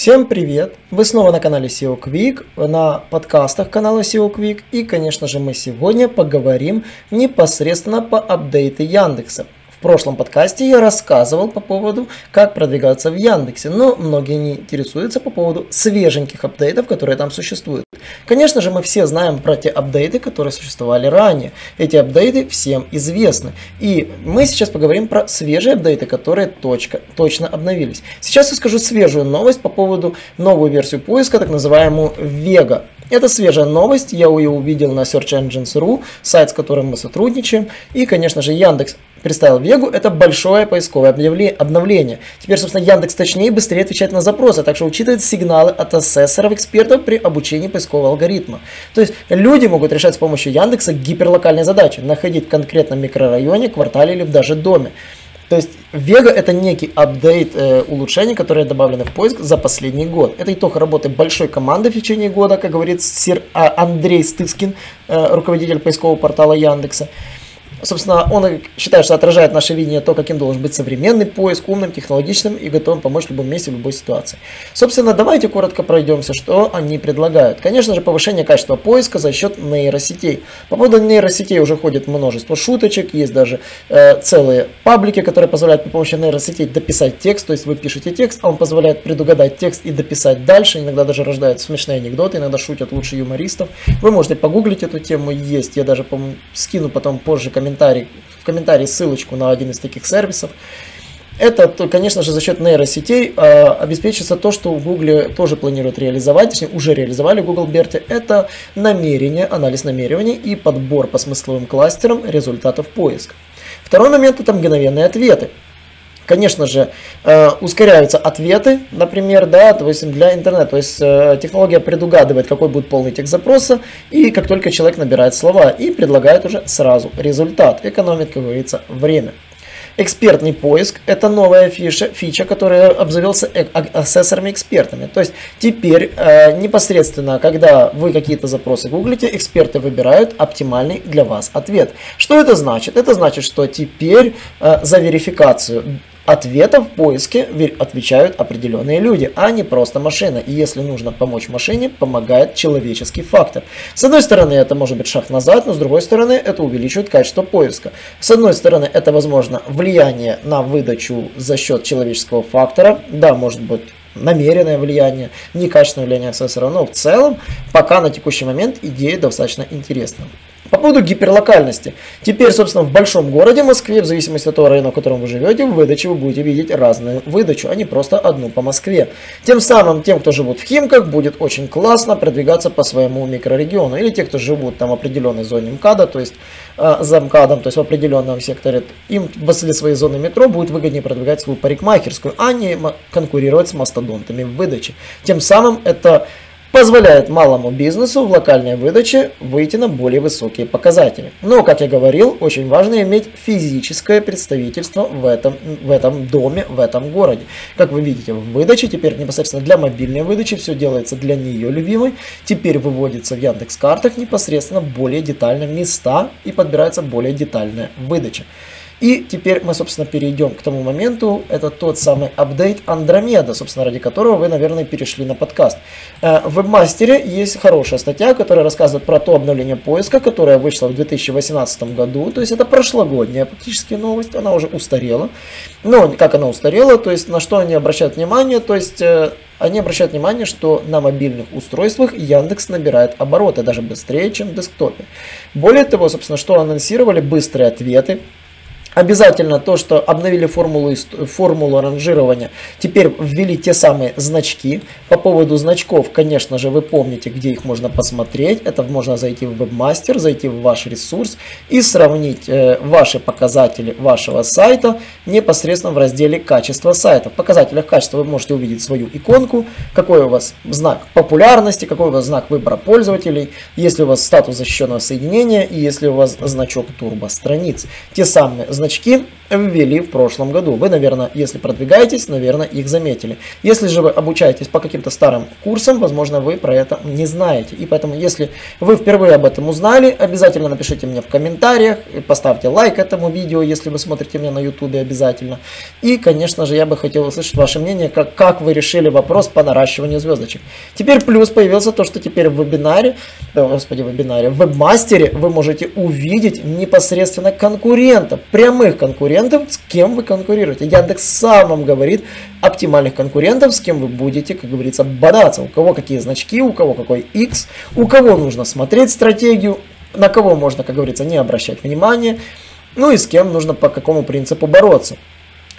Всем привет! Вы снова на канале SEO Quick, на подкастах канала SEO Quick и, конечно же, мы сегодня поговорим непосредственно по апдейту Яндекса. В прошлом подкасте я рассказывал по поводу, как продвигаться в Яндексе, но многие не интересуются по поводу свеженьких апдейтов, которые там существуют. Конечно же, мы все знаем про те апдейты, которые существовали ранее. Эти апдейты всем известны. И мы сейчас поговорим про свежие апдейты, которые точка, точно обновились. Сейчас я скажу свежую новость по поводу новую версию поиска, так называемую Vega. Это свежая новость, я ее увидел на Search Engines.ru, сайт, с которым мы сотрудничаем. И, конечно же, Яндекс представил Вегу, это большое поисковое обновление. Теперь, собственно, Яндекс точнее и быстрее отвечает на запросы, так что учитывает сигналы от ассессоров, экспертов при обучении поискового алгоритма. То есть люди могут решать с помощью Яндекса гиперлокальные задачи, находить в конкретном микрорайоне, квартале или даже доме. То есть Vega это некий апдейт э, улучшений, которые добавлены в поиск за последний год. Это итог работы большой команды в течение года, как говорит сир а, Андрей Стыскин, э, руководитель поискового портала Яндекса. Собственно, он считает, что отражает наше видение то, каким должен быть современный поиск, умным, технологичным и готовым помочь в любом месте, в любой ситуации. Собственно, давайте коротко пройдемся, что они предлагают. Конечно же, повышение качества поиска за счет нейросетей. По поводу нейросетей уже ходит множество шуточек, есть даже э, целые паблики, которые позволяют при помощи нейросетей дописать текст, то есть вы пишете текст, а он позволяет предугадать текст и дописать дальше. Иногда даже рождаются смешные анекдоты, иногда шутят лучше юмористов. Вы можете погуглить эту тему, есть. Я даже, скину потом позже комментарий комментарий, в комментарии ссылочку на один из таких сервисов. Это, конечно же, за счет нейросетей э, обеспечится то, что в Google тоже планируют реализовать, точнее уже реализовали Google Берти. Это намерение, анализ намерений и подбор по смысловым кластерам результатов поиска. Второй момент это мгновенные ответы. Конечно же, э, ускоряются ответы, например, да, то есть для интернета. То есть э, технология предугадывает, какой будет полный текст запроса, и как только человек набирает слова, и предлагает уже сразу результат. Экономит, как говорится, время. Экспертный поиск – это новая фиша, фича, которая обзавелся э, ассессорами-экспертами. То есть теперь э, непосредственно, когда вы какие-то запросы гуглите, эксперты выбирают оптимальный для вас ответ. Что это значит? Это значит, что теперь э, за верификацию ответов в поиске отвечают определенные люди, а не просто машина. И если нужно помочь машине, помогает человеческий фактор. С одной стороны, это может быть шаг назад, но с другой стороны, это увеличивает качество поиска. С одной стороны, это возможно влияние на выдачу за счет человеческого фактора. Да, может быть намеренное влияние, некачественное влияние ассессора, но в целом, пока на текущий момент идея достаточно интересна. По поводу гиперлокальности. Теперь, собственно, в большом городе Москве, в зависимости от того района, в котором вы живете, в выдаче вы будете видеть разную выдачу, а не просто одну по Москве. Тем самым, тем, кто живут в Химках, будет очень классно продвигаться по своему микрорегиону. Или те, кто живут там в определенной зоне МКАДа, то есть э, за МКАДом, то есть в определенном секторе, им после своей зоны метро будет выгоднее продвигать свою парикмахерскую, а не конкурировать с мастодонтами в выдаче. Тем самым это позволяет малому бизнесу в локальной выдаче выйти на более высокие показатели. Но, как я говорил, очень важно иметь физическое представительство в этом, в этом доме, в этом городе. Как вы видите, в выдаче теперь непосредственно для мобильной выдачи все делается для нее любимой. Теперь выводится в Яндекс картах непосредственно более детально места и подбирается более детальная выдача. И теперь мы, собственно, перейдем к тому моменту. Это тот самый апдейт Андромеда, собственно, ради которого вы, наверное, перешли на подкаст. Э, в вебмастере есть хорошая статья, которая рассказывает про то обновление поиска, которое вышло в 2018 году. То есть это прошлогодняя практически новость, она уже устарела. Но как она устарела, то есть на что они обращают внимание, то есть э, они обращают внимание, что на мобильных устройствах Яндекс набирает обороты даже быстрее, чем в десктопе. Более того, собственно, что анонсировали быстрые ответы, Обязательно то, что обновили формулу, формулу ранжирования, теперь ввели те самые значки. По поводу значков, конечно же, вы помните, где их можно посмотреть. Это можно зайти в вебмастер, зайти в ваш ресурс и сравнить э, ваши показатели вашего сайта непосредственно в разделе качество сайта. В показателях качества вы можете увидеть свою иконку, какой у вас знак популярности, какой у вас знак выбора пользователей, если у вас статус защищенного соединения и если у вас значок турбо страниц. Те самые значки ввели в прошлом году. Вы, наверное, если продвигаетесь, наверное, их заметили. Если же вы обучаетесь по каким-то старым курсам, возможно, вы про это не знаете. И поэтому, если вы впервые об этом узнали, обязательно напишите мне в комментариях, поставьте лайк этому видео, если вы смотрите меня на YouTube обязательно. И, конечно же, я бы хотел услышать ваше мнение, как, как вы решили вопрос по наращиванию звездочек. Теперь плюс появился то, что теперь в вебинаре, о, э, господи, в вебинаре, в вебмастере вы можете увидеть непосредственно конкурентов, прямых конкурентов, конкурентов, с кем вы конкурируете. Яндекс сам вам говорит оптимальных конкурентов, с кем вы будете, как говорится, бодаться. У кого какие значки, у кого какой X, у кого нужно смотреть стратегию, на кого можно, как говорится, не обращать внимания, ну и с кем нужно по какому принципу бороться.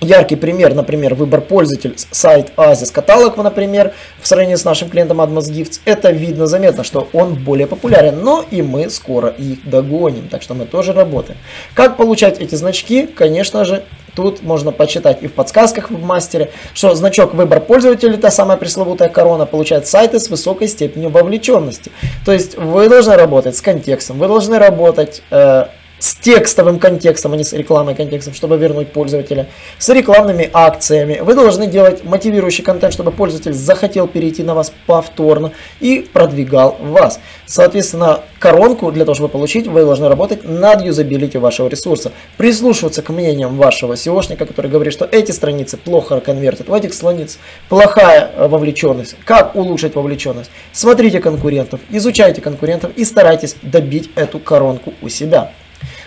Яркий пример, например, выбор пользователь сайт Oasis каталог, например, в сравнении с нашим клиентом Admas Gifts, это видно заметно, что он более популярен, но и мы скоро их догоним, так что мы тоже работаем. Как получать эти значки? Конечно же, Тут можно почитать и в подсказках в мастере, что значок выбор пользователя, та самая пресловутая корона, получает сайты с высокой степенью вовлеченности. То есть вы должны работать с контекстом, вы должны работать э, с текстовым контекстом, а не с рекламой контекстом, чтобы вернуть пользователя, с рекламными акциями. Вы должны делать мотивирующий контент, чтобы пользователь захотел перейти на вас повторно и продвигал вас. Соответственно, коронку для того, чтобы получить, вы должны работать над юзабилити вашего ресурса. Прислушиваться к мнениям вашего SEOшника, который говорит, что эти страницы плохо конвертят, у этих страниц плохая э, вовлеченность. Как улучшить вовлеченность? Смотрите конкурентов, изучайте конкурентов и старайтесь добить эту коронку у себя.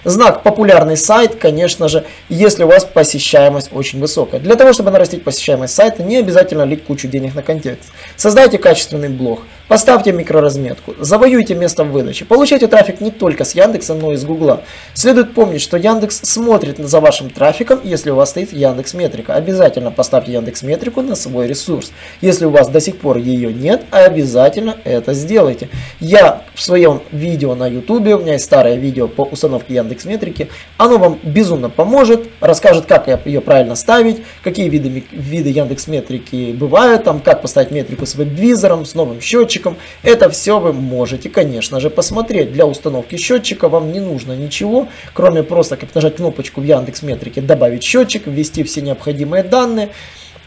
Знак популярный сайт, конечно же, если у вас посещаемость очень высокая. Для того, чтобы нарастить посещаемость сайта, не обязательно лить кучу денег на контекст. Создайте качественный блог, поставьте микроразметку, завоюйте место в выдаче. Получайте трафик не только с Яндекса, но и с Гугла. Следует помнить, что Яндекс смотрит за вашим трафиком, если у вас стоит Яндекс Метрика. Обязательно поставьте Яндекс Метрику на свой ресурс. Если у вас до сих пор ее нет, обязательно это сделайте. Я в своем видео на YouTube, у меня есть старое видео по установке Яндекс Метрики. Оно вам безумно поможет, расскажет, как ее правильно ставить, какие виды, виды Яндекс Метрики бывают, там, как поставить метрику с веб-визором, с новым счетчиком. Это все вы можете, конечно же, посмотреть. Для установки счетчика вам не нужно ничего, кроме просто как нажать кнопочку в Яндекс Метрике, добавить счетчик, ввести все необходимые данные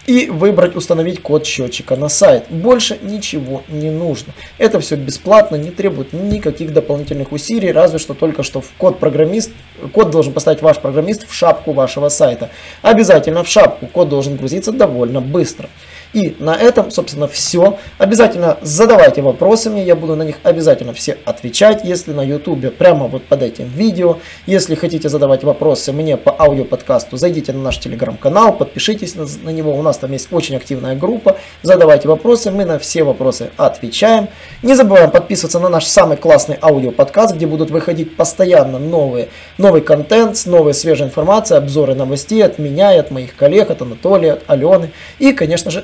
и выбрать установить код счетчика на сайт. Больше ничего не нужно. Это все бесплатно, не требует никаких дополнительных усилий, разве что только что в код программист, код должен поставить ваш программист в шапку вашего сайта. Обязательно в шапку, код должен грузиться довольно быстро. И на этом, собственно, все. Обязательно задавайте вопросы мне, я буду на них обязательно все отвечать, если на YouTube, прямо вот под этим видео. Если хотите задавать вопросы мне по аудиоподкасту, зайдите на наш телеграм-канал, подпишитесь на, на него, у нас там есть очень активная группа. Задавайте вопросы, мы на все вопросы отвечаем. Не забываем подписываться на наш самый классный аудиоподкаст, где будут выходить постоянно новые, новый контент, новая свежая информация, обзоры новостей от меня и от моих коллег, от Анатолия, от Алены. И, конечно же,